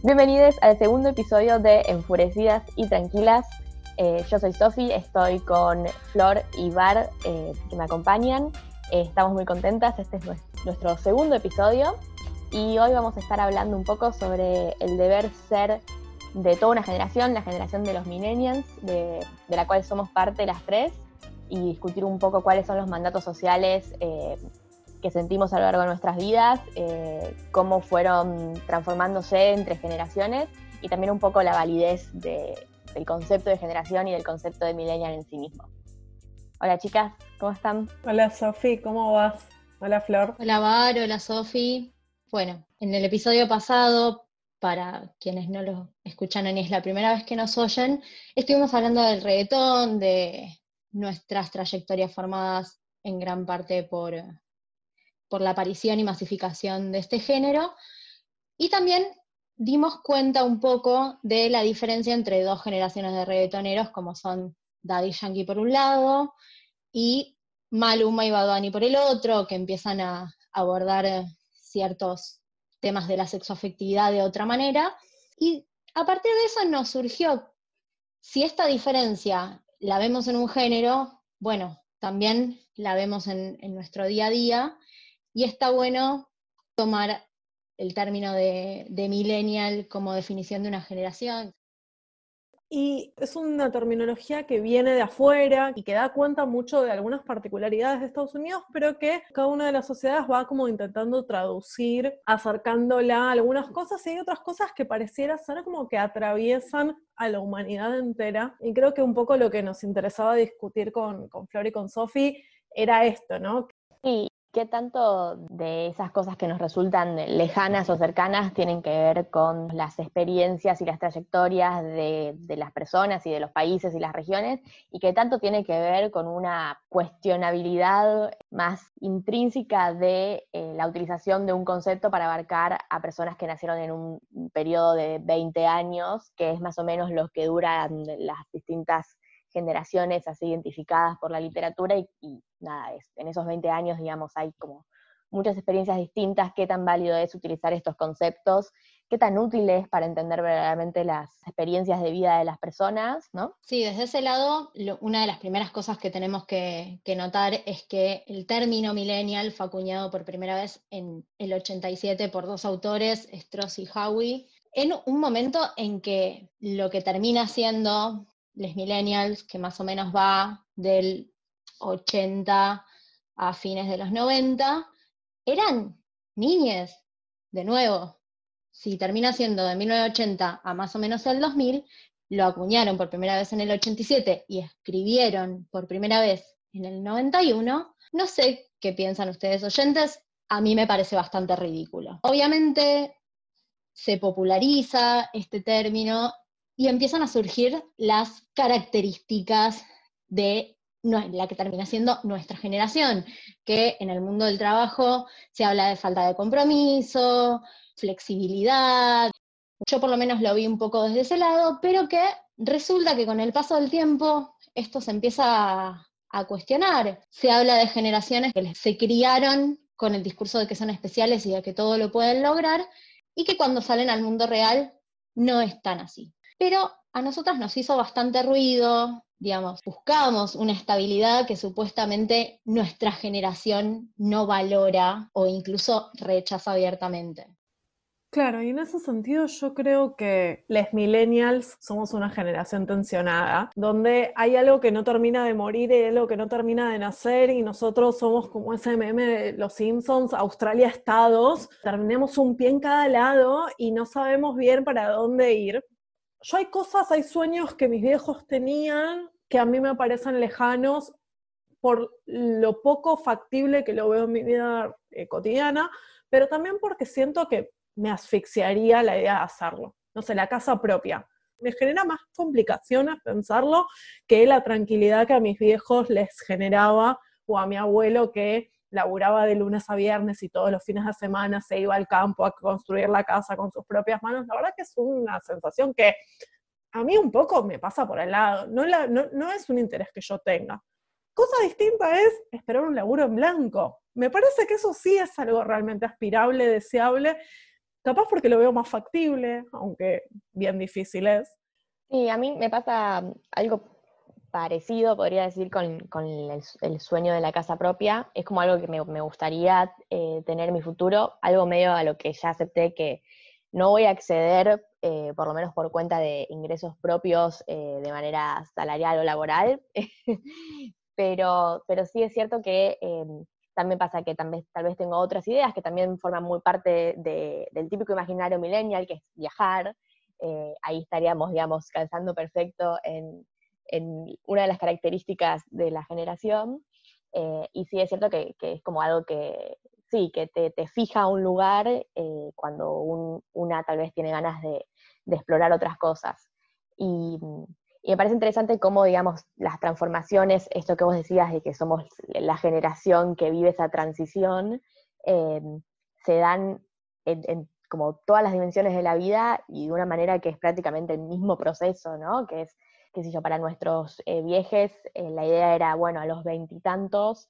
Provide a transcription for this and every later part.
Bienvenidos al segundo episodio de Enfurecidas y Tranquilas. Eh, yo soy Sofi, estoy con Flor y Bar eh, que me acompañan. Eh, estamos muy contentas, este es nuestro segundo episodio y hoy vamos a estar hablando un poco sobre el deber ser de toda una generación, la generación de los millennials, de, de la cual somos parte las tres, y discutir un poco cuáles son los mandatos sociales que sentimos a lo largo de nuestras vidas, eh, cómo fueron transformándose entre generaciones y también un poco la validez del concepto de generación y del concepto de millennial en sí mismo. Hola chicas, ¿cómo están? Hola Sofi, ¿cómo vas? Hola Flor. Hola Bar, hola Sofi. Bueno, en el episodio pasado, para quienes no lo escuchan y es la primera vez que nos oyen, estuvimos hablando del reggaetón, de nuestras trayectorias formadas en gran parte por, por la aparición y masificación de este género, y también dimos cuenta un poco de la diferencia entre dos generaciones de reggaetoneros, como son Daddy Yankee por un lado, y Maluma y Badani por el otro, que empiezan a abordar eh, ciertos temas de la sexoafectividad de otra manera. Y a partir de eso nos surgió, si esta diferencia la vemos en un género, bueno, también la vemos en nuestro día a día, y está bueno tomar el término de, millennial como definición de una generación. Y es una terminología que viene de afuera y que da cuenta mucho de algunas particularidades de Estados Unidos, pero que cada una de las sociedades va como intentando traducir, acercándola a algunas cosas y hay otras cosas que pareciera ser como que atraviesan a la humanidad entera. Y creo que un poco lo que nos interesaba discutir con, con Flor y con Sofi era esto, ¿no? Sí, ¿Qué tanto de esas cosas que nos resultan lejanas o cercanas tienen que ver con las experiencias y las trayectorias de, las personas y de los países y las regiones? ¿Y qué tanto tiene que ver con una cuestionabilidad más intrínseca de eh, la utilización de un concepto para abarcar a personas que nacieron en un periodo de 20 años, que es más o menos lo que duran las distintas generaciones así identificadas por la literatura y, nada, es, en esos 20 años, digamos, hay como muchas experiencias distintas, qué tan válido es utilizar estos conceptos, qué tan útil es para entender verdaderamente las experiencias de vida de las personas, ¿no? Sí, desde ese lado, una de las primeras cosas que tenemos que, notar es que el término millennial fue acuñado por primera vez en el 87 por dos autores, Stross y Howie, en un momento en que lo que termina siendo les millennials, que más o menos va del 80 a fines de los 90, eran niñes, de nuevo. Si termina siendo de 1980 a más o menos el 2000, lo acuñaron por primera vez en el 87 y escribieron por primera vez en el 91, no sé qué piensan ustedes oyentes, a mí me parece bastante ridículo. Obviamente se populariza este término y empiezan a surgir las características de la que termina siendo nuestra generación, que en el mundo del trabajo se habla de falta de compromiso, flexibilidad. Yo por lo menos lo vi un poco desde ese lado, pero que resulta que con el paso del tiempo esto se empieza a, cuestionar. Se habla de generaciones que se criaron con el discurso de que son especiales y de que todo lo pueden lograr, y que cuando salen al mundo real no es tan así pero a nosotras nos hizo bastante ruido, digamos, buscábamos una estabilidad que supuestamente nuestra generación no valora o incluso rechaza abiertamente. Claro, y en ese sentido yo creo que los millennials somos una generación tensionada, donde hay algo que no termina de morir y algo que no termina de nacer y nosotros somos como ese meme de los Simpsons, Australia estados, terminamos un pie en cada lado y no sabemos bien para dónde ir yo hay cosas, hay sueños que mis viejos tenían que a mí me parecen lejanos por lo poco factible que lo veo en mi vida eh, cotidiana, pero también porque siento que me asfixiaría la idea de hacerlo. No sé, la casa propia. Me genera más complicaciones pensarlo que la tranquilidad que a mis viejos les generaba o a mi abuelo que laburaba de lunes a viernes y todos los fines de semana se iba al campo a construir la casa con sus propias manos, la verdad que es una sensación que a mí un poco me pasa por el lado, no, no, es un interés que yo tenga. Cosa distinta es esperar un laburo en blanco. Me parece que eso sí es algo realmente aspirable, deseable, capaz porque lo veo más factible, aunque bien difícil es. Sí, a mí me pasa algo parecido, podría decir, con, el, sueño de la casa propia. Es como algo que me, gustaría eh, tener en mi futuro, algo medio a lo que ya acepté que no voy a acceder, eh, por lo menos por cuenta de ingresos propios eh, de manera salarial o laboral, pero, pero sí es cierto que también pasa que tal vez, tal vez tengo otras ideas que también forman muy parte del típico imaginario millennial, que es viajar. ahí estaríamos, digamos, calzando perfecto en, en una de las características de la generación. Eh, y sí es cierto que, es como algo que, sí, que te, fija un lugar eh, cuando una tal vez tiene ganas de, explorar otras cosas. Y, me parece interesante cómo, digamos, las transformaciones, esto que vos decías de que somos la generación que vive esa transición, eh, se dan en, como todas las dimensiones de la vida y de una manera que es prácticamente el mismo proceso, ¿no? Que es qué sé yo, para nuestros eh, viejes, eh, la idea era, bueno, a los veintitantos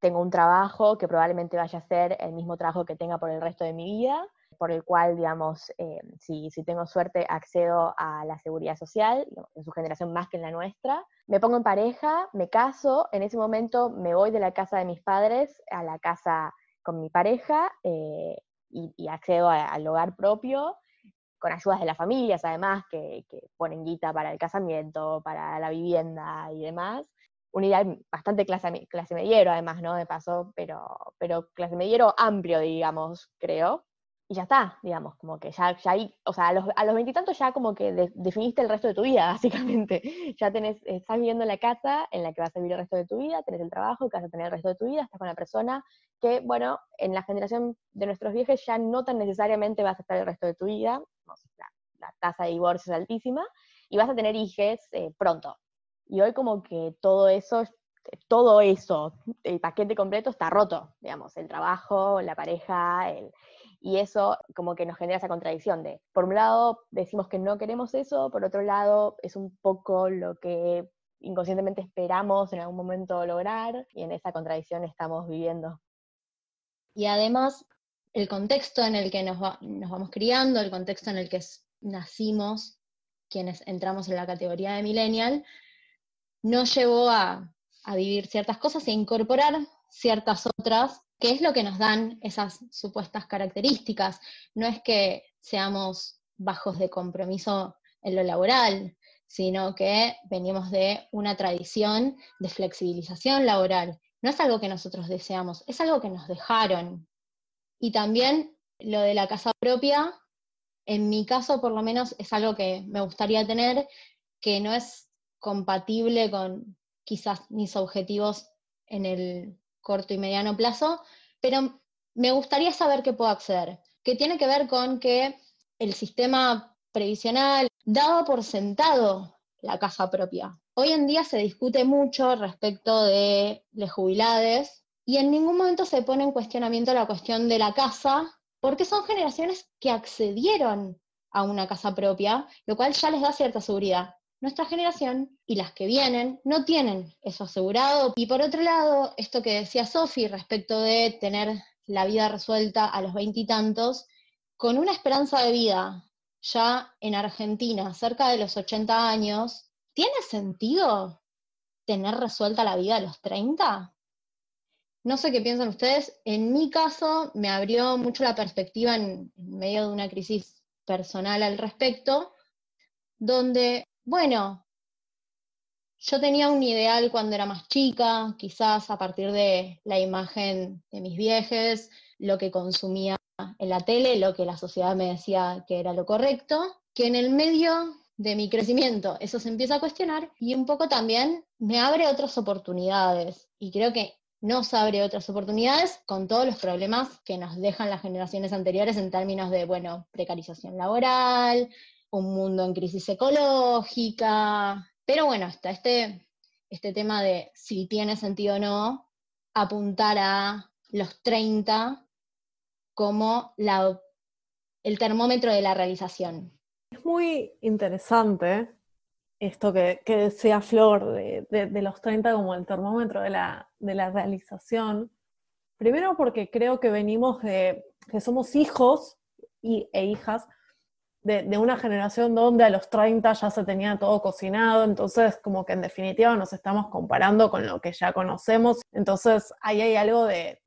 tengo un trabajo que probablemente vaya a ser el mismo trabajo que tenga por el resto de mi vida, por el cual, digamos, eh, si, si, tengo suerte, accedo a la seguridad social, en su generación más que en la nuestra. Me pongo en pareja, me caso, en ese momento me voy de la casa de mis padres a la casa con mi pareja y, accedo al hogar propio con ayudas de las familias, además, que, ponen guita para el casamiento, para la vivienda y demás. Un ideal bastante clase, clase mediero, además, ¿no? De paso, pero, pero clase mediero amplio, digamos, creo y ya está, digamos, como que ya, ya ahí, o sea, a los, a los veintitantos ya como que definiste el resto de tu vida, básicamente. Ya tenés, estás viviendo en la casa en la que vas a vivir el resto de tu vida, tenés el trabajo que vas a tener el resto de tu vida, estás con la persona que, bueno, en la generación de nuestros viejos ya no tan necesariamente vas a estar el resto de tu vida, la, tasa de divorcio es altísima, y vas a tener hijos eh, pronto. Y hoy como que todo eso todo eso, el paquete completo está roto, digamos, el trabajo, la pareja, el, y eso como que nos genera esa contradicción de, por un lado, decimos que no queremos eso, por otro lado, es un poco lo que inconscientemente esperamos en algún momento lograr, y en esa contradicción estamos viviendo. Y además, el contexto en el que nos, vamos criando, el contexto en el que nacimos, quienes entramos en la categoría de millennial, nos llevó a, vivir ciertas cosas e incorporar ciertas otras ¿Qué es lo que nos dan esas supuestas características. No es que seamos bajos de compromiso en lo laboral, sino que venimos de una tradición de flexibilización laboral. No es algo que nosotros deseamos, es algo que nos dejaron. Y también lo de la casa propia, en mi caso por lo menos es algo que me gustaría tener, que no es compatible con quizás mis objetivos en el corto y mediano plazo, pero me gustaría saber qué puedo acceder, que tiene que ver con que el sistema previsional daba por sentado la casa propia. Hoy en día se discute mucho respecto de las jubilades y en ningún momento se pone en cuestionamiento la cuestión de la casa, porque son generaciones que accedieron a una casa propia, lo cual ya les da cierta seguridad nuestra generación y las que vienen no tienen eso asegurado. Y por otro lado, esto que decía Sofi respecto de tener la vida resuelta a los veintitantos, con una esperanza de vida ya en Argentina cerca de los 80 años, ¿tiene sentido tener resuelta la vida a los 30? No sé qué piensan ustedes. En mi caso, me abrió mucho la perspectiva en medio de una crisis personal al respecto, donde bueno, yo tenía un ideal cuando era más chica, quizás a partir de la imagen de mis viejes, lo que consumía en la tele, lo que la sociedad me decía que era lo correcto, que en el medio de mi crecimiento eso se empieza a cuestionar y un poco también me abre otras oportunidades y creo que nos abre otras oportunidades con todos los problemas que nos dejan las generaciones anteriores en términos de, bueno, precarización laboral, un mundo en crisis ecológica, pero bueno, está este, este tema de si tiene sentido o no apuntar a los 30 como la, el termómetro de la realización. Es muy interesante esto que, que decía Flor de, de, los 30 como el termómetro de la, de la realización. Primero porque creo que venimos de, que somos hijos e hijas de, una generación donde a los 30 ya se tenía todo cocinado, entonces como que en definitiva nos estamos comparando con lo que ya conocemos, entonces ahí hay algo de,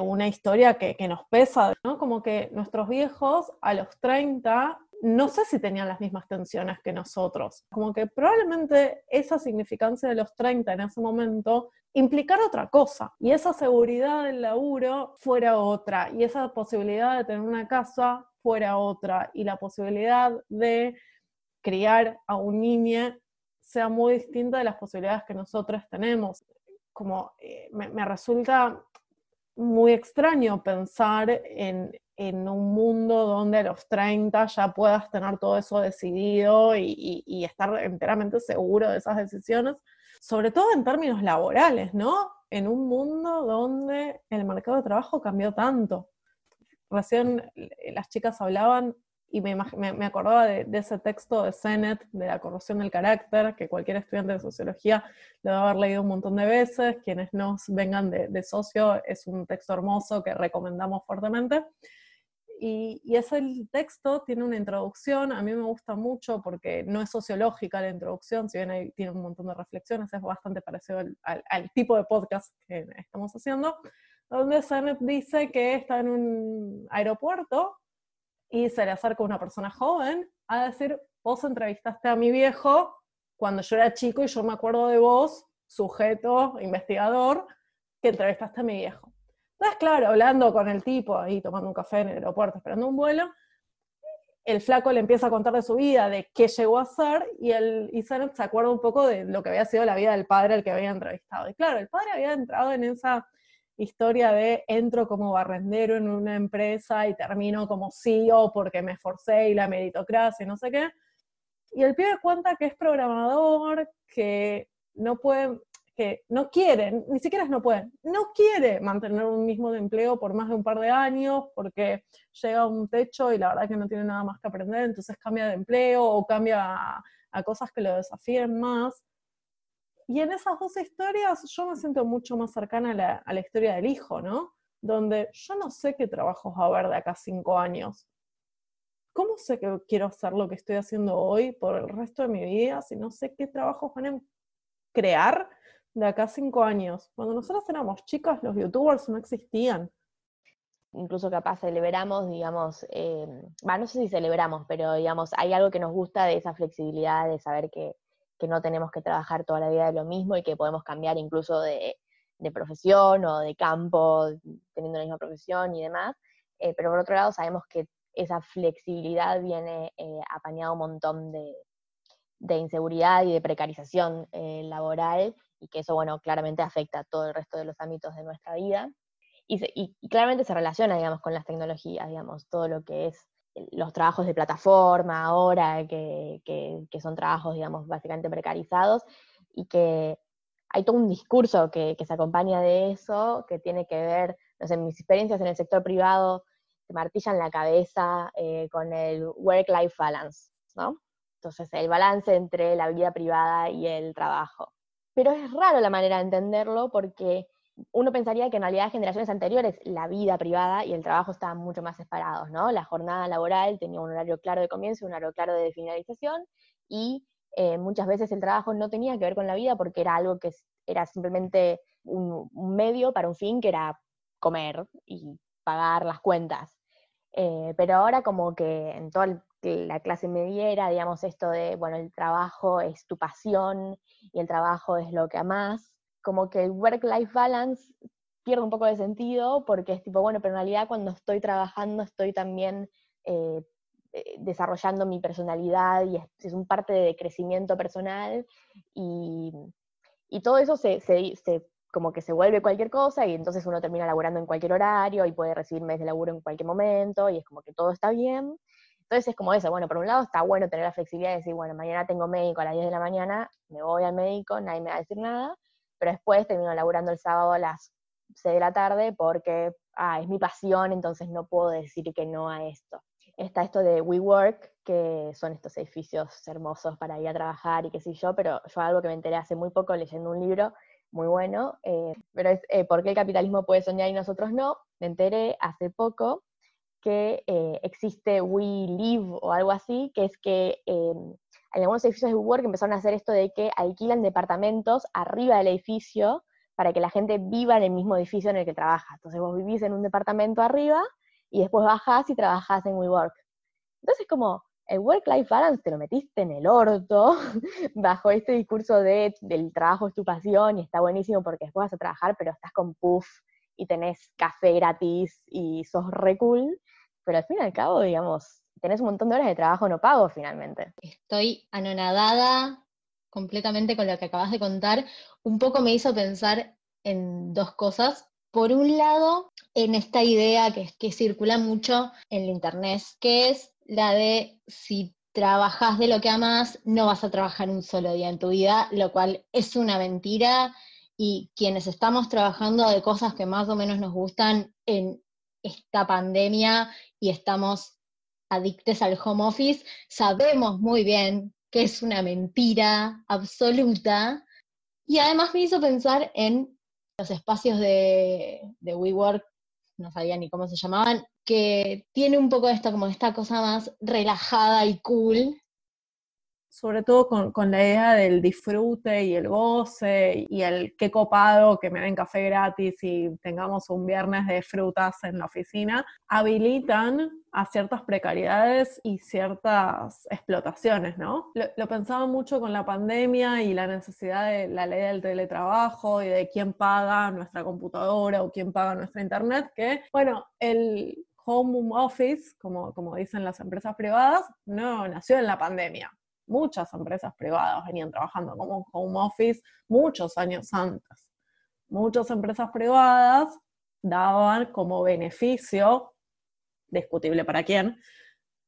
una historia que, que, nos pesa, ¿no? Como que nuestros viejos a los 30 no sé si tenían las mismas tensiones que nosotros, como que probablemente esa significancia de los 30 en ese momento implicar otra cosa y esa seguridad del laburo fuera otra y esa posibilidad de tener una casa fuera otra y la posibilidad de criar a un niño sea muy distinta de las posibilidades que nosotros tenemos. Como eh, me, resulta muy extraño pensar en, un mundo donde a los 30 ya puedas tener todo eso decidido y estar enteramente seguro de esas decisiones, sobre todo en términos laborales, ¿no? En un mundo donde el mercado de trabajo cambió tanto. Recién eh, las chicas hablaban y me, me, acordaba de, ese texto de Sennett, de la corrosión del carácter, que cualquier estudiante de sociología lo debe haber leído un montón de veces. Quienes nos vengan de, de socio, es un texto hermoso que recomendamos fuertemente. Y, ese texto tiene una introducción, a mí me gusta mucho porque no es sociológica la introducción, si bien tiene un montón de reflexiones, es bastante parecido al, tipo de podcast que estamos haciendo, donde Sennett dice que está en un aeropuerto y se le acerca una persona joven a decir, vos entrevistaste a mi viejo cuando yo era chico y yo me acuerdo de vos, sujeto, investigador, que entrevistaste a mi viejo. Entonces, claro, hablando con el tipo ahí, tomando un café en el aeropuerto, esperando un vuelo, el flaco le empieza a contar de su vida, de qué llegó a ser, y el Isaac se acuerda un poco de lo que había sido la vida del padre al que había entrevistado. Y claro, el padre había entrado en esa historia de entro como barrendero en una empresa y termino como CEO porque me esforcé y la meritocracia y no sé qué. Y el pibe cuenta que es programador, que no puede, que no quieren, ni siquiera no pueden, no quiere mantener un mismo empleo por más de un par de años porque llega a un techo y la verdad que no tiene nada más que aprender, entonces cambia de empleo o cambia a, cosas que lo desafíen más. Y en esas dos historias yo me siento mucho más cercana a la, historia del hijo, ¿no? Donde yo no sé qué trabajos va a haber de acá cinco años. ¿Cómo sé que quiero hacer lo que estoy haciendo hoy por el resto de mi vida si no sé qué trabajos van a crear de acá cinco años. Cuando nosotros éramos chicas, los youtubers no existían. Incluso capaz celebramos, digamos, eh, no sé si celebramos, pero digamos, hay algo que nos gusta de esa flexibilidad, de saber que, no tenemos que trabajar toda la vida de lo mismo y que podemos cambiar incluso de, profesión o de campo, teniendo la misma profesión y demás. Eh, pero por otro lado, sabemos que esa flexibilidad viene eh, apañado un montón de, de inseguridad y de precarización eh, laboral y que eso, bueno, claramente afecta a todo el resto de los ámbitos de nuestra vida. Y, claramente se relaciona, digamos, con las tecnologías, digamos, todo lo que es los trabajos de plataforma ahora, que, que, son trabajos, digamos, básicamente precarizados, y que hay todo un discurso que, que, se acompaña de eso, que tiene que ver, no sé, mis experiencias en el sector privado te martillan la cabeza eh, con el work-life balance, ¿no? Entonces, el balance entre la vida privada y el trabajo pero es raro la manera de entenderlo porque uno pensaría que en realidad generaciones anteriores la vida privada y el trabajo estaban mucho más separados, ¿no? La jornada laboral tenía un horario claro de comienzo un horario claro de finalización y eh, muchas veces el trabajo no tenía que ver con la vida porque era algo que era simplemente un, medio para un fin que era comer y pagar las cuentas. Eh, pero ahora como que en toda la clase mediera, digamos, esto de, bueno, el trabajo es tu pasión y el trabajo es lo que amás, como que el work-life balance pierde un poco de sentido porque es tipo, bueno, pero en realidad cuando estoy trabajando estoy también eh, eh, desarrollando mi personalidad y es, un parte de crecimiento personal y, todo eso se, como que se vuelve cualquier cosa y entonces uno termina laburando en cualquier horario y puede recibir mes de laburo en cualquier momento y es como que todo está bien. Entonces es como eso, bueno, por un lado está bueno tener la flexibilidad de decir, bueno, mañana tengo médico a las 10 de la mañana, me voy al médico, nadie me va a decir nada, pero después termino laburando el sábado a las 6 de la tarde porque, ah, es mi pasión, entonces no puedo decir que no a esto. Está esto de WeWork, que son estos edificios hermosos para ir a trabajar y qué sé yo, pero yo algo que me enteré hace muy poco leyendo un libro muy bueno, eh, pero es eh, ¿por qué el capitalismo puede soñar y nosotros no? Me enteré hace poco que eh, existe We Live o algo así, que es que em, en algunos edificios de WeWork empezaron a hacer esto de que alquilan departamentos arriba del edificio para que la gente viva en el mismo edificio en el que trabaja. Entonces vos vivís en un departamento arriba y después bajás y trabajás en WeWork. Entonces como el work-life balance te lo metiste en el orto bajo este discurso de del trabajo es tu pasión y está buenísimo porque después vas a trabajar pero estás con puff y tenés café gratis y sos re cool, pero al fin y al cabo, digamos, tenés un montón de horas de trabajo no pago finalmente. Estoy anonadada completamente con lo que acabas de contar. Un poco me hizo pensar en dos cosas. Por un lado, en esta idea que, circula mucho en la internet, que es la de si trabajas de lo que amas, no vas a trabajar un solo día en tu vida, lo cual es una mentira y quienes estamos trabajando de cosas que más o menos nos gustan en esta pandemia y estamos adictes al home office, sabemos muy bien que es una mentira absoluta. Y además me hizo pensar en los espacios de, de WeWork, no sabía ni cómo se llamaban, que tiene un poco esto, como esta cosa más relajada y cool, sobre todo con, la idea del disfrute y el goce y el qué copado que me den café gratis y tengamos un viernes de frutas en la oficina, habilitan a ciertas precariedades y ciertas explotaciones, ¿no? Lo, lo, pensaba mucho con la pandemia y la necesidad de la ley del teletrabajo y de quién paga nuestra computadora o quién paga nuestra internet, que, bueno, el home office, como, como dicen las empresas privadas, no nació en la pandemia muchas empresas privadas venían trabajando como home office muchos años antes. Muchas empresas privadas daban como beneficio, discutible para quién,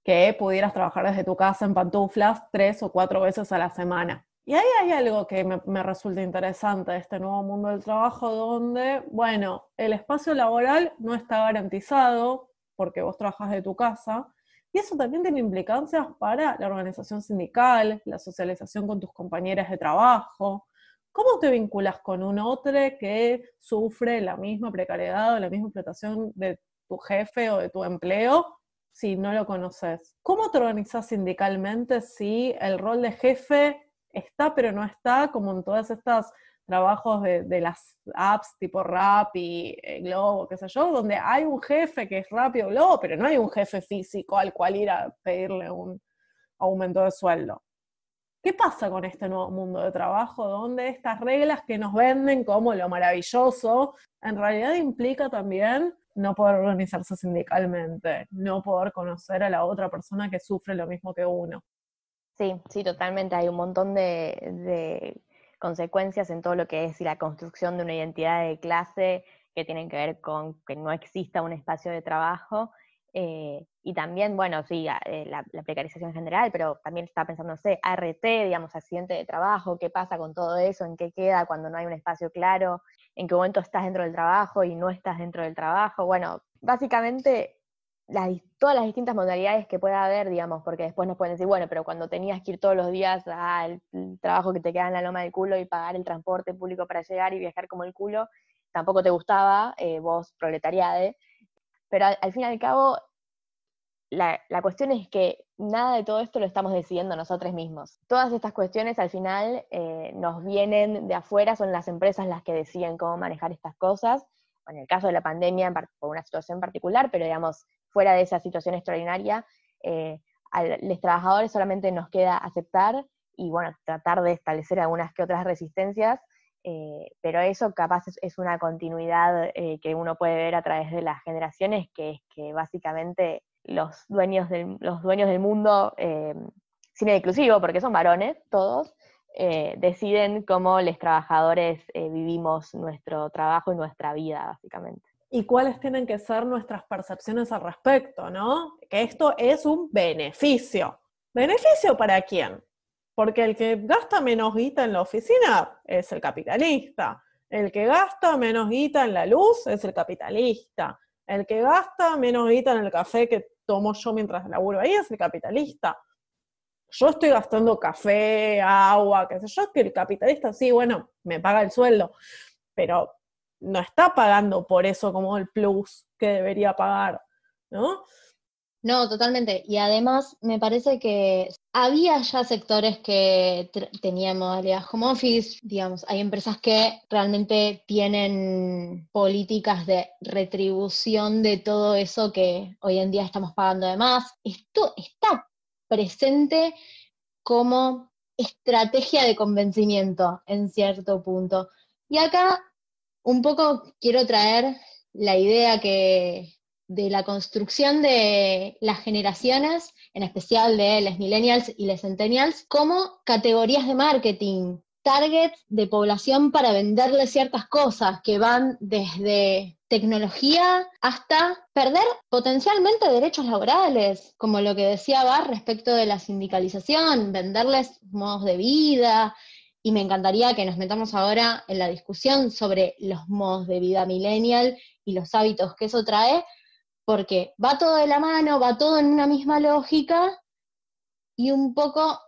que pudieras trabajar desde tu casa en pantuflas tres o cuatro veces a la semana. Y ahí hay algo que me, me, resulta interesante de este nuevo mundo del trabajo, donde, bueno, el espacio laboral no está garantizado porque vos trabajas de tu casa, y eso también tiene implicancias para la organización sindical, la socialización con tus compañeras de trabajo. ¿Cómo te vinculas con un otro que sufre la misma precariedad o la misma explotación de tu jefe o de tu empleo si no lo conoces? ¿Cómo te organizas sindicalmente si el rol de jefe está pero no está, como en todas estas trabajos de, las apps tipo Rap y eh, Globo, qué sé yo, donde hay un jefe que es rápido Globo, pero no hay un jefe físico al cual ir a pedirle un aumento de sueldo. ¿Qué pasa con este nuevo mundo de trabajo donde estas reglas que nos venden como lo maravilloso, en realidad implica también no poder organizarse sindicalmente, no poder conocer a la otra persona que sufre lo mismo que uno? Sí, sí, totalmente. Hay un montón de consecuencias en todo lo que es la construcción de una identidad de clase que tienen que ver con que no exista un espacio de trabajo. Eh, y también, bueno, sí, eh, la, precarización en general, pero también está pensando, no sé, ART, digamos, accidente de trabajo, qué pasa con todo eso, en qué queda cuando no hay un espacio claro, en qué momento estás dentro del trabajo y no estás dentro del trabajo. Bueno, básicamente todas las distintas modalidades que pueda haber, digamos, porque después nos pueden decir, bueno, pero cuando tenías que ir todos los días al trabajo que te queda en la loma del culo y pagar el transporte público para llegar y viajar como el culo, tampoco te gustaba, eh, vos proletariade. Pero al, fin y al cabo, la, cuestión es que nada de todo esto lo estamos decidiendo nosotros mismos. Todas estas cuestiones al final eh, nos vienen de afuera, son las empresas las que deciden cómo manejar estas cosas. En el caso de la pandemia, por una situación particular, pero digamos, fuera de esa situación extraordinaria, eh, a los trabajadores solamente nos queda aceptar y bueno, tratar de establecer algunas que otras resistencias, eh, pero eso capaz es, una continuidad eh, que uno puede ver a través de las generaciones, que es que básicamente los dueños del, los dueños del mundo, sin exclusivo, porque son varones todos, deciden cómo los trabajadores vivimos nuestro trabajo y nuestra vida, básicamente y cuáles tienen que ser nuestras percepciones al respecto, ¿no? Que esto es un beneficio. ¿Beneficio para quién? Porque el que gasta menos guita en la oficina es el capitalista. El que gasta menos guita en la luz es el capitalista. El que gasta menos guita en el café que tomo yo mientras laburo ahí es el capitalista. Yo estoy gastando café, agua, qué sé yo, que el capitalista sí, bueno, me paga el sueldo, pero no está pagando por eso como el plus que debería pagar, ¿no? No, totalmente. Y además me parece que había ya sectores que tenían modalidad home office, digamos, hay empresas que realmente tienen políticas de retribución de todo eso que hoy en día estamos pagando de más. Esto está presente como estrategia de convencimiento en cierto punto. Y acá un poco quiero traer la idea que de la construcción de las generaciones, en especial de las millennials y las centennials, como categorías de marketing, targets de población para venderle ciertas cosas que van desde tecnología hasta perder potencialmente derechos laborales, como lo que decía Bar respecto de la sindicalización, venderles modos de vida. Y me encantaría que nos metamos ahora en la discusión sobre los modos de vida millennial y los hábitos que eso trae, porque va todo de la mano, va todo en una misma lógica y un poco,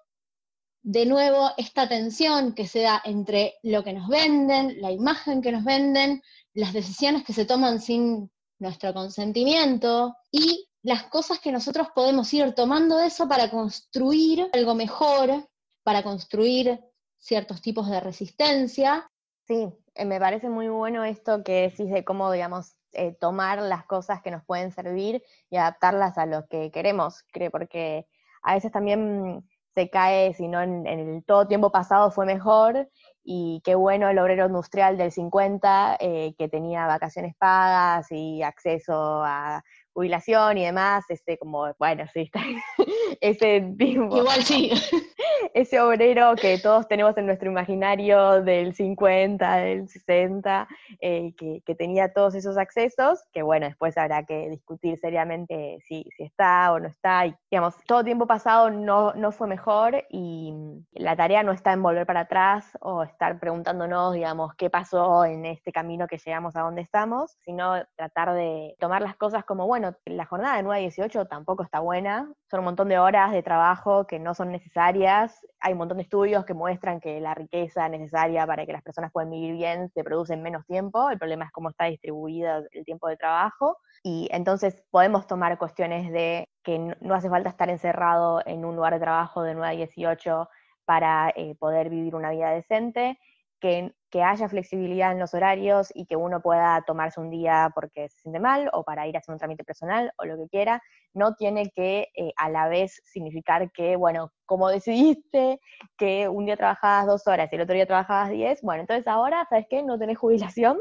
de nuevo, esta tensión que se da entre lo que nos venden, la imagen que nos venden, las decisiones que se toman sin nuestro consentimiento y las cosas que nosotros podemos ir tomando de eso para construir algo mejor, para construir ciertos tipos de resistencia. Sí, eh, me parece muy bueno esto que decís de cómo, digamos, eh, tomar las cosas que nos pueden servir y adaptarlas a lo que queremos, porque a veces también se cae, si no en, el todo tiempo pasado fue mejor, y qué bueno el obrero industrial del 50 eh, que tenía vacaciones pagas y acceso a jubilación y demás, ese como, bueno, sí, está, ese tipo. Igual sí. Ese obrero que todos tenemos en nuestro imaginario del 50, del 60, eh, que, que, tenía todos esos accesos, que bueno, después habrá que discutir seriamente si, si está o no está. Y, digamos, todo tiempo pasado no, no fue mejor y la tarea no está en volver para atrás o estar preguntándonos, digamos, qué pasó en este camino que llegamos a donde estamos, sino tratar de tomar las cosas como, bueno, la jornada de 9 a 18 tampoco está buena, son un montón de horas de trabajo que no son necesarias, hay un montón de estudios que muestran que la riqueza necesaria para que las personas puedan vivir bien se produce en menos tiempo, el problema es cómo está distribuido el tiempo de trabajo, y entonces podemos tomar cuestiones de que no hace falta estar encerrado en un lugar de trabajo de 9 a 18 para eh, poder vivir una vida decente, que, haya flexibilidad en los horarios y que uno pueda tomarse un día porque se siente mal o para ir a hacer un trámite personal o lo que quiera, no tiene que eh, a la vez significar que, bueno, como decidiste que un día trabajabas dos horas y el otro día trabajabas diez, bueno, entonces ahora, ¿sabes qué? No tenés jubilación,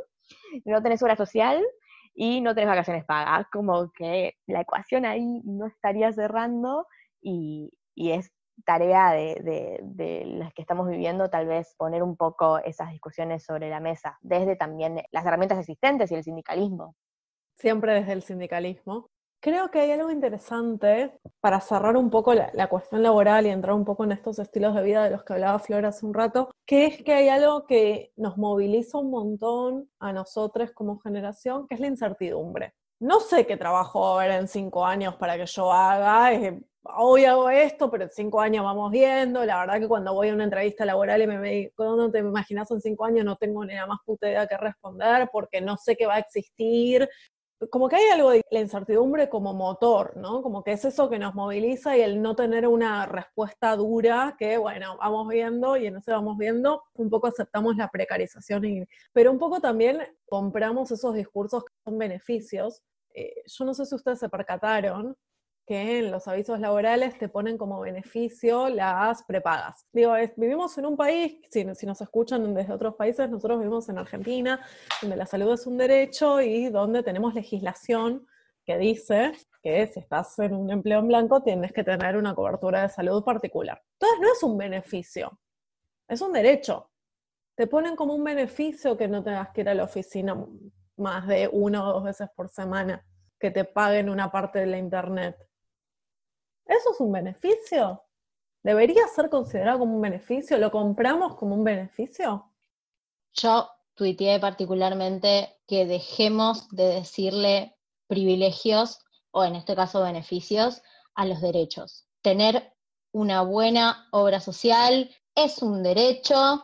no tenés hora social y no tenés vacaciones pagas, como que la ecuación ahí no estaría cerrando y, y es tarea de, las que estamos viviendo, tal vez poner un poco esas discusiones sobre la mesa, desde también las herramientas existentes y el sindicalismo. Siempre desde el sindicalismo. Creo que hay algo interesante para cerrar un poco la, la, cuestión laboral y entrar un poco en estos estilos de vida de los que hablaba Flor hace un rato, que es que hay algo que nos moviliza un montón a nosotros como generación, que es la incertidumbre. No sé qué trabajo va a haber en cinco años para que yo haga, hoy hago esto, pero en cinco años vamos viendo. La verdad que cuando voy a una entrevista laboral y me ve, ¿cuándo te imaginas en cinco años? No tengo ni la más puta idea que responder porque no sé qué va a existir. Como que hay algo de la incertidumbre como motor, ¿no? Como que es eso que nos moviliza y el no tener una respuesta dura que, bueno, vamos viendo y en ese vamos viendo, un poco aceptamos la precarización, y, pero un poco también compramos esos discursos que son beneficios. Eh, yo no sé si ustedes se percataron, que en los avisos laborales te ponen como beneficio las prepagas. Digo, vivimos en un país, si, si, nos escuchan desde otros países, nosotros vivimos en Argentina, donde la salud es un derecho y donde tenemos legislación que dice que si estás en un empleo en blanco tienes que tener una cobertura de salud particular. Entonces no es un beneficio, es un derecho. Te ponen como un beneficio que no tengas que ir a la oficina más de una o dos veces por semana, que te paguen una parte de la internet ¿Eso es un beneficio? ¿Debería ser considerado como un beneficio? ¿Lo compramos como un beneficio? Yo tuiteé particularmente que dejemos de decirle privilegios, o en este caso beneficios, a los derechos. Tener una buena obra social es un derecho,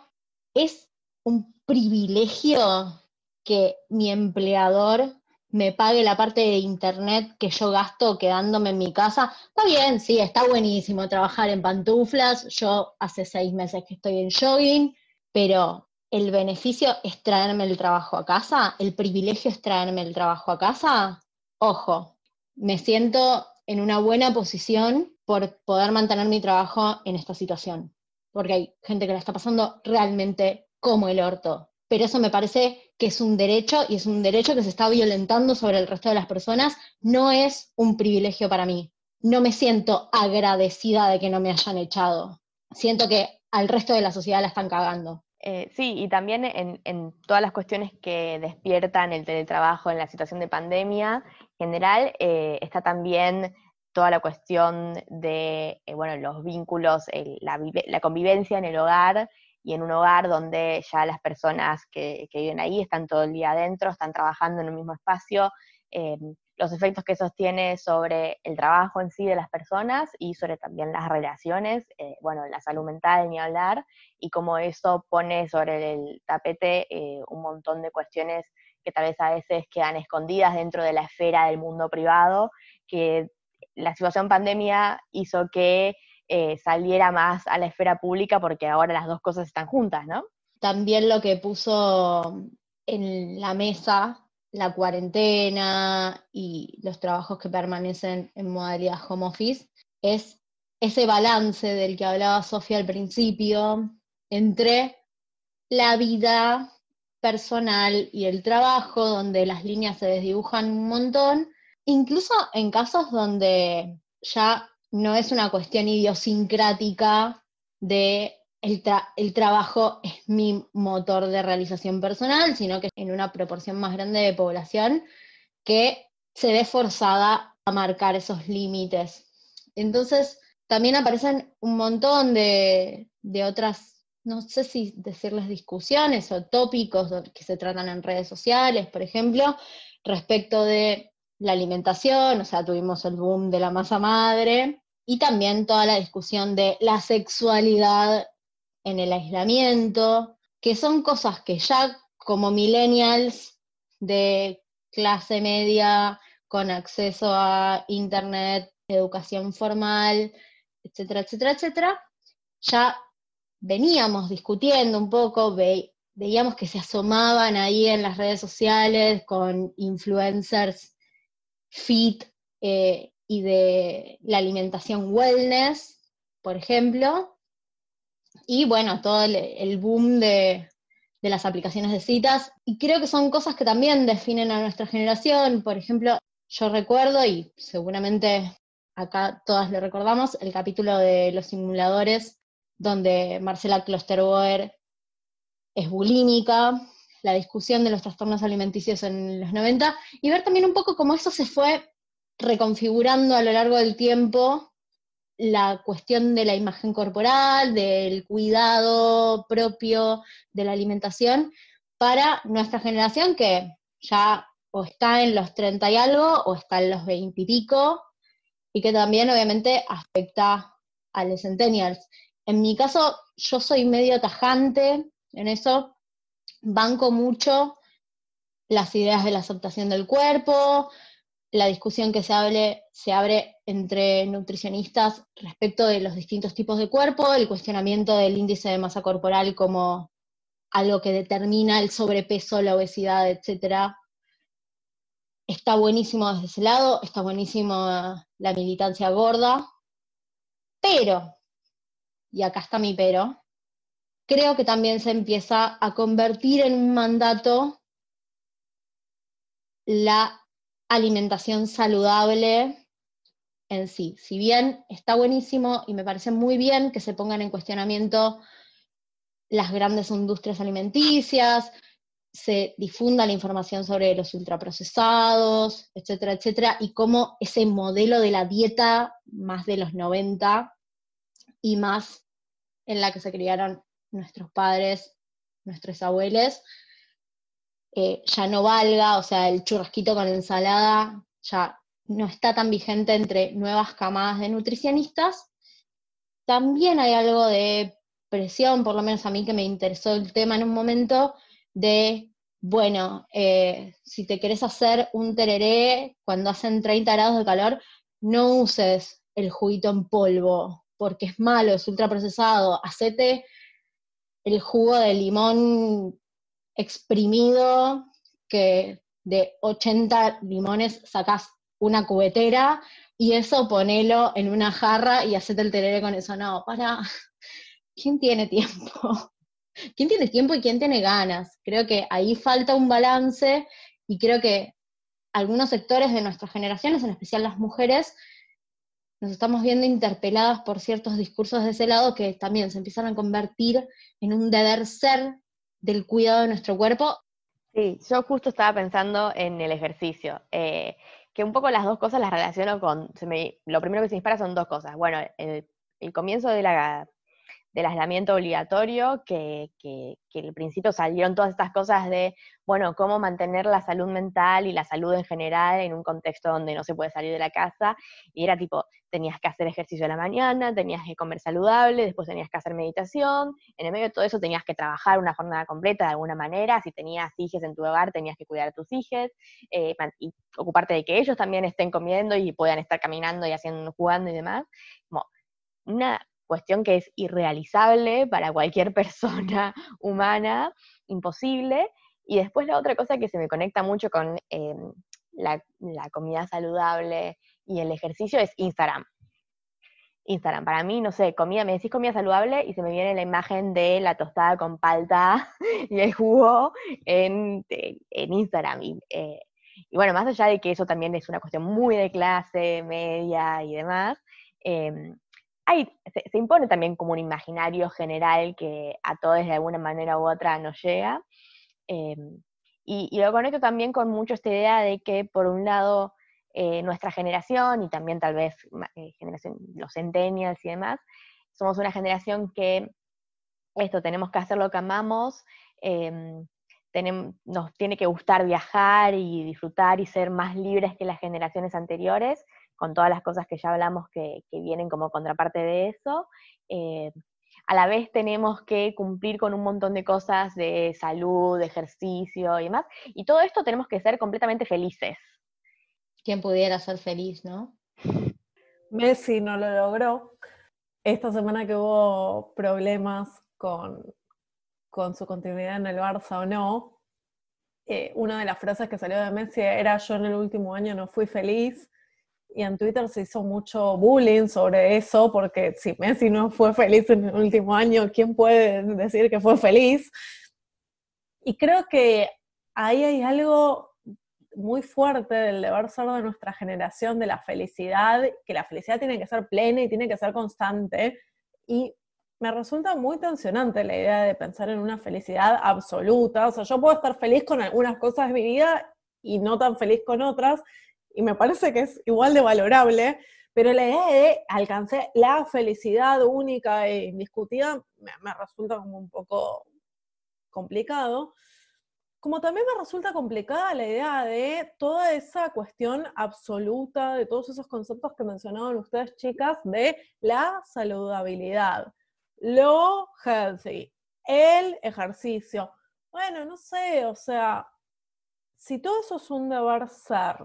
es un privilegio que mi empleador me pague la parte de internet que yo gasto quedándome en mi casa. Está bien, sí, está buenísimo trabajar en pantuflas. Yo hace seis meses que estoy en jogging, pero el beneficio es traerme el trabajo a casa, el privilegio es traerme el trabajo a casa. Ojo, me siento en una buena posición por poder mantener mi trabajo en esta situación, porque hay gente que la está pasando realmente como el orto. Pero eso me parece que es un derecho y es un derecho que se está violentando sobre el resto de las personas, no es un privilegio para mí. No me siento agradecida de que no me hayan echado. Siento que al resto de la sociedad la están cagando. Eh, sí, y también en, todas las cuestiones que despiertan el teletrabajo en la situación de pandemia general, eh, está también toda la cuestión de eh, bueno, los vínculos, la, convivencia en el hogar y en un hogar donde ya las personas que, viven ahí están todo el día adentro, están trabajando en un mismo espacio, eh, los efectos que eso tiene sobre el trabajo en sí de las personas y sobre también las relaciones, eh, bueno, la salud mental ni hablar, y cómo eso pone sobre el tapete eh, un montón de cuestiones que tal vez a veces quedan escondidas dentro de la esfera del mundo privado, que la situación pandemia hizo que eh, saliera más a la esfera pública porque ahora las dos cosas están juntas, ¿no? También lo que puso en la mesa la cuarentena y los trabajos que permanecen en modalidad home office es ese balance del que hablaba Sofía al principio entre la vida personal y el trabajo, donde las líneas se desdibujan un montón, incluso en casos donde ya no es una cuestión idiosincrática de el, trabajo es mi motor de realización personal, sino que en una proporción más grande de población que se ve forzada a marcar esos límites. Entonces, también aparecen un montón de, de otras, no sé si decirles discusiones o tópicos que se tratan en redes sociales, por ejemplo, respecto de la alimentación, o sea, tuvimos el boom de la masa madre, y también toda la discusión de la sexualidad en el aislamiento, que son cosas que ya como millennials de clase media, con acceso a internet, educación formal, etcétera, etcétera, etcétera, ya veníamos discutiendo un poco, veíamos que se asomaban ahí en las redes sociales con influencers fit eh, y de la alimentación wellness, por ejemplo, y bueno, todo el, boom de, de, las aplicaciones de citas, y creo que son cosas que también definen a nuestra generación, por ejemplo, yo recuerdo, y seguramente acá todas lo recordamos, el capítulo de los simuladores, donde Marcela Klosterboer es bulímica, la discusión de los trastornos alimenticios en los 90, y ver también un poco cómo eso se fue reconfigurando a lo largo del tiempo la cuestión de la imagen corporal, del cuidado propio de la alimentación para nuestra generación que ya o está en los 30 y algo o está en los 20 y pico y que también obviamente afecta a los centennials. En mi caso, yo soy medio tajante en eso, banco mucho las ideas de la aceptación del cuerpo, la discusión que se, se abre entre nutricionistas respecto de los distintos tipos de cuerpo, el cuestionamiento del índice de masa corporal como algo que determina el sobrepeso, la obesidad, etc. Está buenísimo desde ese lado, está buenísimo la militancia gorda, pero, y acá está mi pero, creo que también se empieza a convertir en un mandato la alimentación saludable en sí. Si bien está buenísimo y me parece muy bien que se pongan en cuestionamiento las grandes industrias alimenticias, se difunda la información sobre los ultraprocesados, etcétera, etcétera, y cómo ese modelo de la dieta más de los 90 y más en la que se criaron nuestros padres, nuestros abuelos, eh, ya no valga, o sea, el churrasquito con ensalada ya no está tan vigente entre nuevas camadas de nutricionistas. También hay algo de presión, por lo menos a mí que me interesó el tema en un momento, de bueno, eh, si te querés hacer un tereré cuando hacen 30 grados de calor, no uses el juguito en polvo, porque es malo, es ultraprocesado. Hacete el jugo de limón exprimido, que de 80 limones sacás una cubetera y eso ponelo en una jarra y hacete el tereré con eso. No, para, ¿quién tiene tiempo? ¿Quién tiene tiempo y quién tiene ganas? Creo que ahí falta un balance y creo que algunos sectores de nuestras generaciones, en especial las mujeres, nos estamos viendo interpeladas por ciertos discursos de ese lado que también se empiezan a convertir en un deber ser del cuidado de nuestro cuerpo. Sí, yo justo estaba pensando en el ejercicio, eh, que un poco las dos cosas las relaciono con, lo primero que se dispara son dos cosas. Bueno, el comienzo de la del aislamiento obligatorio, que, que, que al principio salieron todas estas cosas de, bueno, cómo mantener la salud mental y la salud en general en un contexto donde no se puede salir de la casa, y era tipo, tenías que hacer ejercicio a la mañana, tenías que comer saludable, después tenías que hacer meditación, en el medio de todo eso tenías que trabajar una jornada completa de alguna manera, si tenías hijos en tu hogar tenías que cuidar a tus hijos, eh, y ocuparte de que ellos también estén comiendo y puedan estar caminando y haciendo, jugando y demás, como una cuestión que es irrealizable para cualquier persona humana, imposible. Y después la otra cosa que se me conecta mucho con eh, la, comida saludable y el ejercicio es Instagram. Instagram, para mí, no sé, comida, me decís comida saludable y se me viene la imagen de la tostada con palta y el jugo en, Instagram. Eh, y, bueno, más allá de que eso también es una cuestión muy de clase media y demás, se, impone también como un imaginario general que a todos de alguna manera u otra nos llega. Em, y, lo conecto también con mucho esta idea de que, por un lado, eh, nuestra generación y también tal vez eh, generación, los centennials y demás, somos una generación que esto, tenemos que hacer lo que amamos, em, nos tiene que gustar viajar y disfrutar y ser más libres que las generaciones anteriores, con todas las cosas que ya hablamos que, vienen como contraparte de eso. Eh, a la vez tenemos que cumplir con un montón de cosas de salud, de ejercicio y demás. Y todo esto tenemos que ser completamente felices. ¿Quién pudiera ser feliz, no? Messi no lo logró. Esta semana que hubo problemas con, con su continuidad en el Barça o no, eh, una de las frases que salió de Messi era yo en el último año no fui feliz y en Twitter se hizo mucho bullying sobre eso, porque si Messi no fue feliz en el último año, ¿quién puede decir que fue feliz? Y creo que ahí hay algo muy fuerte del deber ser de nuestra generación, de la felicidad, que la felicidad tiene que ser plena y tiene que ser constante. Y me resulta muy tensionante la idea de pensar en una felicidad absoluta. O sea, yo puedo estar feliz con algunas cosas de mi vida y no tan feliz con otras, y me parece que es igual de valorable, pero la idea de alcanzar la felicidad única e indiscutida me, resulta como un poco complicado. Como también me resulta complicada la idea de toda esa cuestión absoluta, de todos esos conceptos que mencionaban ustedes, chicas, de la saludabilidad, lo healthy, el ejercicio. Bueno, no sé, o sea, si todo eso es un deber ser,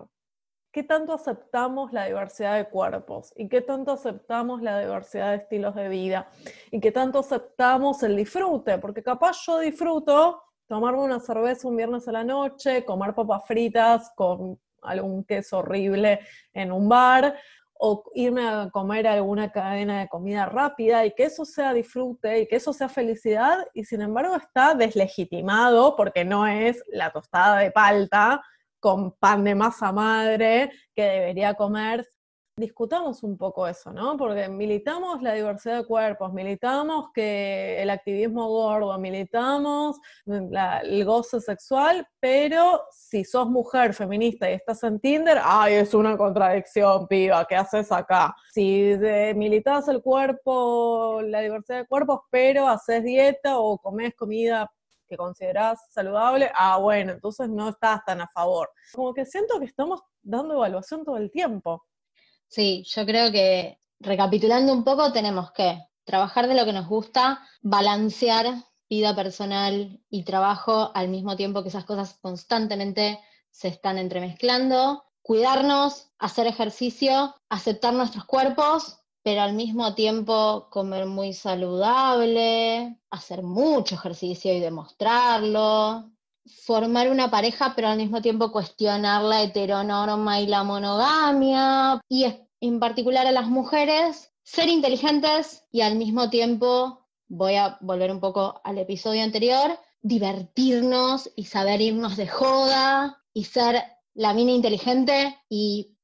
qué tanto aceptamos la diversidad de cuerpos y qué tanto aceptamos la diversidad de estilos de vida y qué tanto aceptamos el disfrute, porque capaz yo disfruto tomarme una cerveza un viernes a la noche, comer papas fritas con algún queso horrible en un bar o irme a comer alguna cadena de comida rápida y que eso sea disfrute y que eso sea felicidad y sin embargo está deslegitimado porque no es la tostada de palta con pan de masa madre que debería comer. Discutamos un poco eso, ¿no? Porque militamos la diversidad de cuerpos, militamos que el activismo gordo, militamos el goce sexual, pero si sos mujer feminista y estás en Tinder, ¡ay, es una contradicción, piba! ¿Qué haces acá? Si militas el cuerpo, la diversidad de cuerpos, pero haces dieta o comes comida que considerás saludable, ah, bueno, entonces no estás tan a favor. Como que siento que estamos dando evaluación todo el tiempo. Sí, yo creo que recapitulando un poco, tenemos que trabajar de lo que nos gusta, balancear vida personal y trabajo al mismo tiempo que esas cosas constantemente se están entremezclando. Cuidarnos, hacer ejercicio, aceptar nuestros cuerpos, pero al mismo tiempo comer muy saludable, hacer mucho ejercicio y demostrarlo, formar una pareja, pero al mismo tiempo cuestionar la heteronorma y la monogamia, y en particular a las mujeres, ser inteligentes y al mismo tiempo, voy a volver un poco al episodio anterior, divertirnos y saber irnos de joda y ser la mina inteligente y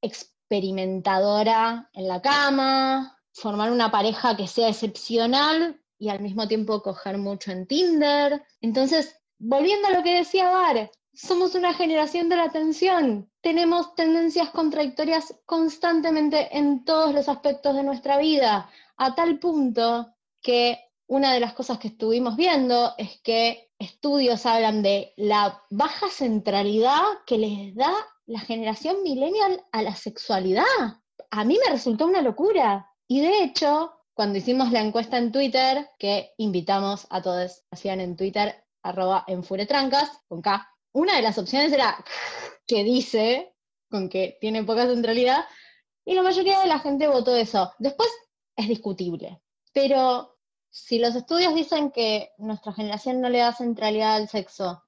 experimentadora en la cama, formar una pareja que sea excepcional y al mismo tiempo coger mucho en Tinder. Entonces, volviendo a lo que decía Bar, somos una generación de la atención. Tenemos tendencias contradictorias constantemente en todos los aspectos de nuestra vida, a tal punto que una de las cosas que estuvimos viendo es que estudios hablan de la baja centralidad que les da la generación millennial a la sexualidad. A mí me resultó una locura. Y de hecho, cuando hicimos la encuesta en Twitter, que invitamos a todos, hacían en Twitter, arroba enfuretrancas, con K, una de las opciones era que dice, con que tiene poca centralidad, y la mayoría de la gente votó eso. Después es discutible, pero si los estudios dicen que nuestra generación no le da centralidad al sexo,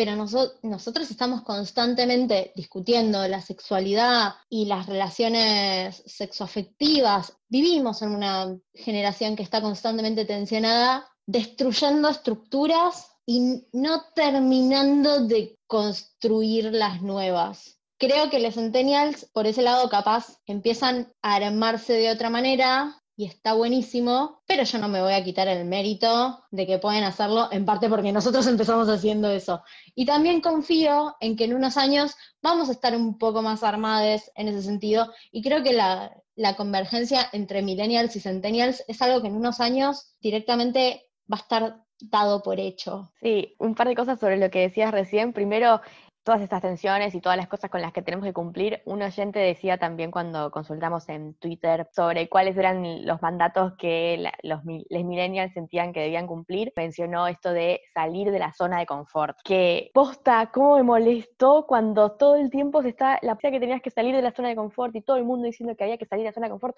pero nosotros estamos constantemente discutiendo la sexualidad y las relaciones sexoafectivas, vivimos en una generación que está constantemente tensionada, destruyendo estructuras y no terminando de construir las nuevas. Creo que los centennials, por ese lado, capaz empiezan a armarse de otra manera y está buenísimo, pero yo no me voy a quitar el mérito de que pueden hacerlo, en parte porque nosotros empezamos haciendo eso. Y también confío en que en unos años vamos a estar un poco más armados en ese sentido, y creo que la, la convergencia entre millennials y centennials es algo que en unos años directamente va a estar dado por hecho. Sí, un par de cosas sobre lo que decías recién. Primero, todas estas tensiones y todas las cosas con las que tenemos que cumplir. Un oyente decía también cuando consultamos en Twitter sobre cuáles eran los mandatos que los millennials sentían que debían cumplir. Mencionó esto de salir de la zona de confort. Que posta, cómo me molestó cuando todo el tiempo se está la que tenías que salir de la zona de confort y todo el mundo diciendo que había que salir de la zona de confort.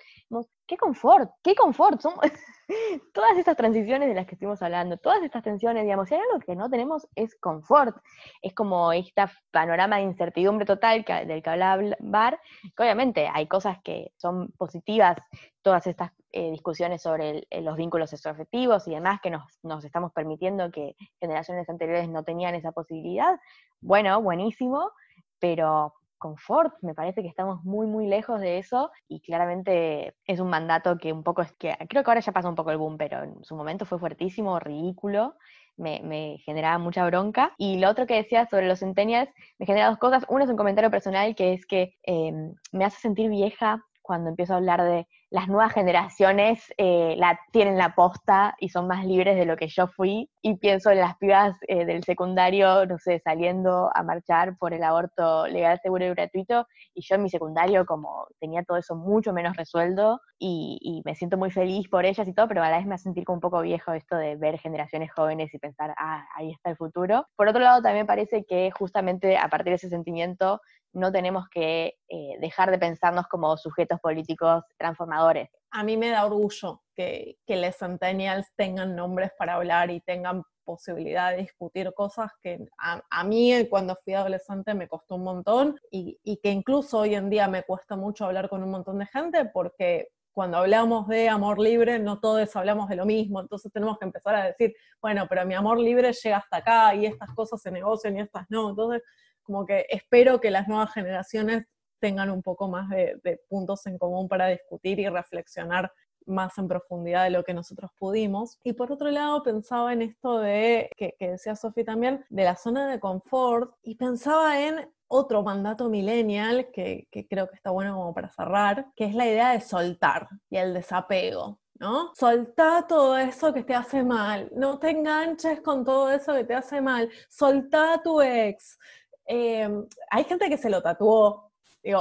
¿Qué confort? ¿Qué confort? Todas estas transiciones de las que estuvimos hablando, todas estas tensiones, digamos, si hay algo que no tenemos es confort. Es como esta panorama de incertidumbre total del que hablaba Bar, obviamente hay cosas que son positivas, todas estas eh, discusiones sobre los vínculos sexoafectivos y demás que nos, nos estamos permitiendo que generaciones anteriores no tenían esa posibilidad. Bueno, buenísimo, pero confort, me parece que estamos muy, muy lejos de eso y claramente es un mandato que un poco es que, creo que ahora ya pasa un poco el boom, pero en su momento fue fuertísimo, ridículo, me, generaba mucha bronca. Y lo otro que decía sobre los centennials me genera dos cosas. Uno es un comentario personal que es que em, me hace sentir vieja cuando empiezo a hablar de las nuevas generaciones eh, tienen la posta y son más libres de lo que yo fui. Y pienso en las pibas eh, del secundario, no sé, saliendo a marchar por el aborto legal, seguro y gratuito. Y yo en mi secundario como tenía todo eso mucho menos resuelto y, y, me siento muy feliz por ellas y todo, pero a la vez me hace sentir como un poco viejo esto de ver generaciones jóvenes y pensar, ah, ahí está el futuro. Por otro lado, también parece que justamente a partir de ese sentimiento no tenemos que eh, dejar de pensarnos como sujetos políticos transformadores. A mí me da orgullo que, que los centennials tengan nombres para hablar y tengan posibilidad de discutir cosas que a, mí cuando fui adolescente me costó un montón y, y, que incluso hoy en día me cuesta mucho hablar con un montón de gente porque cuando hablamos de amor libre no todos hablamos de lo mismo, entonces tenemos que empezar a decir, bueno, pero mi amor libre llega hasta acá y estas cosas se negocian y estas no, entonces como que espero que las nuevas generaciones tengan un poco más de, puntos en común para discutir y reflexionar más en profundidad de lo que nosotros pudimos. Y por otro lado, pensaba en esto de, que, decía Sofi también, de la zona de confort, y pensaba en otro mandato millennial que, creo que está bueno como para cerrar, que es la idea de soltar y el desapego. ¿no? Soltá todo eso que te hace mal, no te enganches con todo eso que te hace mal, soltá a tu ex, Em, hay gente que se lo tatuó, digo,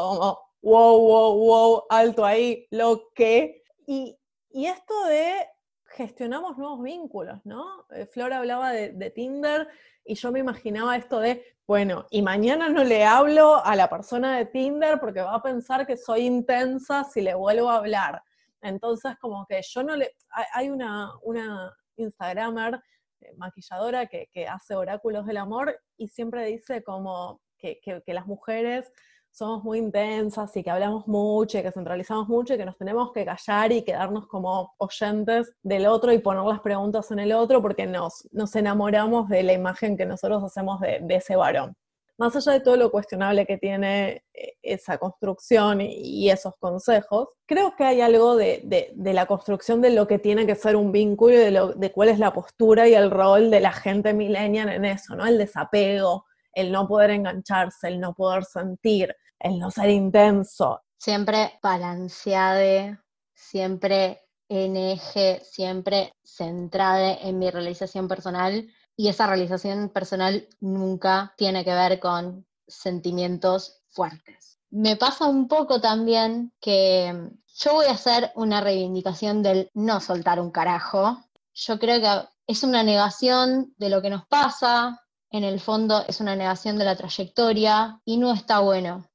wow, wow, wow, alto ahí, lo que. Y, y esto de gestionamos nuevos vínculos, ¿no? Eh, Flora hablaba de, de Tinder y yo me imaginaba esto de, bueno, y mañana no le hablo a la persona de Tinder porque va a pensar que soy intensa si le vuelvo a hablar. Entonces, como que yo no le... Hay una, una Instagramer eh, maquilladora que, hace oráculos del amor y siempre dice como que, que, las mujeres somos muy intensas y que hablamos mucho y que centralizamos mucho y que nos tenemos que callar y quedarnos como oyentes del otro y poner las preguntas en el otro porque nos, nos enamoramos de la imagen que nosotros hacemos de, de ese varón más allá de todo lo cuestionable que tiene eh, esa construcción y esos consejos, creo que hay algo de, la construcción de lo que tiene que ser un vínculo y de, cuál es la postura y el rol de la gente millennial en eso, ¿no? El desapego, el no poder engancharse, el no poder sentir, el no ser intenso. Siempre balanceade, siempre en eje, siempre centrada en mi realización personal y esa realización personal nunca tiene que ver con sentimientos fuertes. Me pasa un poco también que yo voy a hacer una reivindicación del no soltar un carajo. Yo creo que es una negación de lo que nos pasa, en el fondo es una negación de la trayectoria y no está bueno.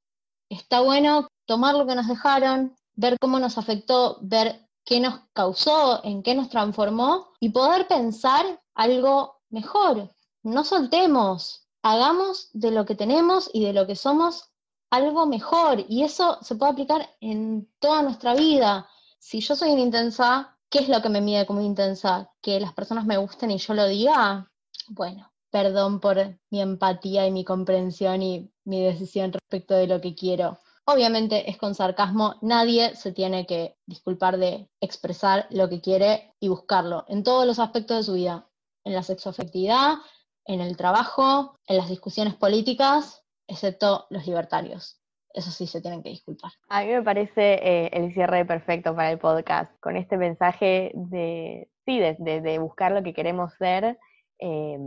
Está bueno tomar lo que nos dejaron, ver cómo nos afectó, ver qué nos causó, en qué nos transformó y poder pensar algo mejor. No soltemos, hagamos de lo que tenemos y de lo que somos algo mejor. Y eso se puede aplicar en toda nuestra vida. Si yo soy una intensa, ¿qué es lo que me mide como intensa? ¿Que las personas me gusten y yo lo diga? Bueno, perdón por mi empatía y mi comprensión y mi decisión respecto de lo que quiero. Obviamente es con sarcasmo, nadie se tiene que disculpar de expresar lo que quiere y buscarlo en todos los aspectos de su vida, en la sexoafectividad, en el trabajo, en las discusiones políticas, excepto los libertarios. Eso sí se tienen que disculpar. A mí me parece eh, el cierre perfecto para el podcast, con este mensaje de, sí, de, buscar lo que queremos ser, eh,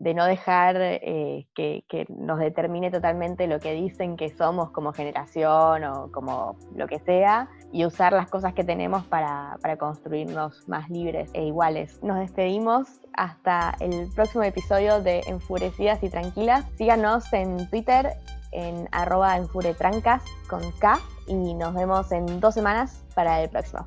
de no dejar eh, que, nos determine totalmente lo que dicen que somos como generación o como lo que sea, y usar las cosas que tenemos para, para construirnos más libres e iguales. Nos despedimos hasta el próximo episodio de Enfurecidas y Tranquilas. Síganos en Twitter en arroba enfuretrancas con K y nos vemos en dos semanas para el próximo.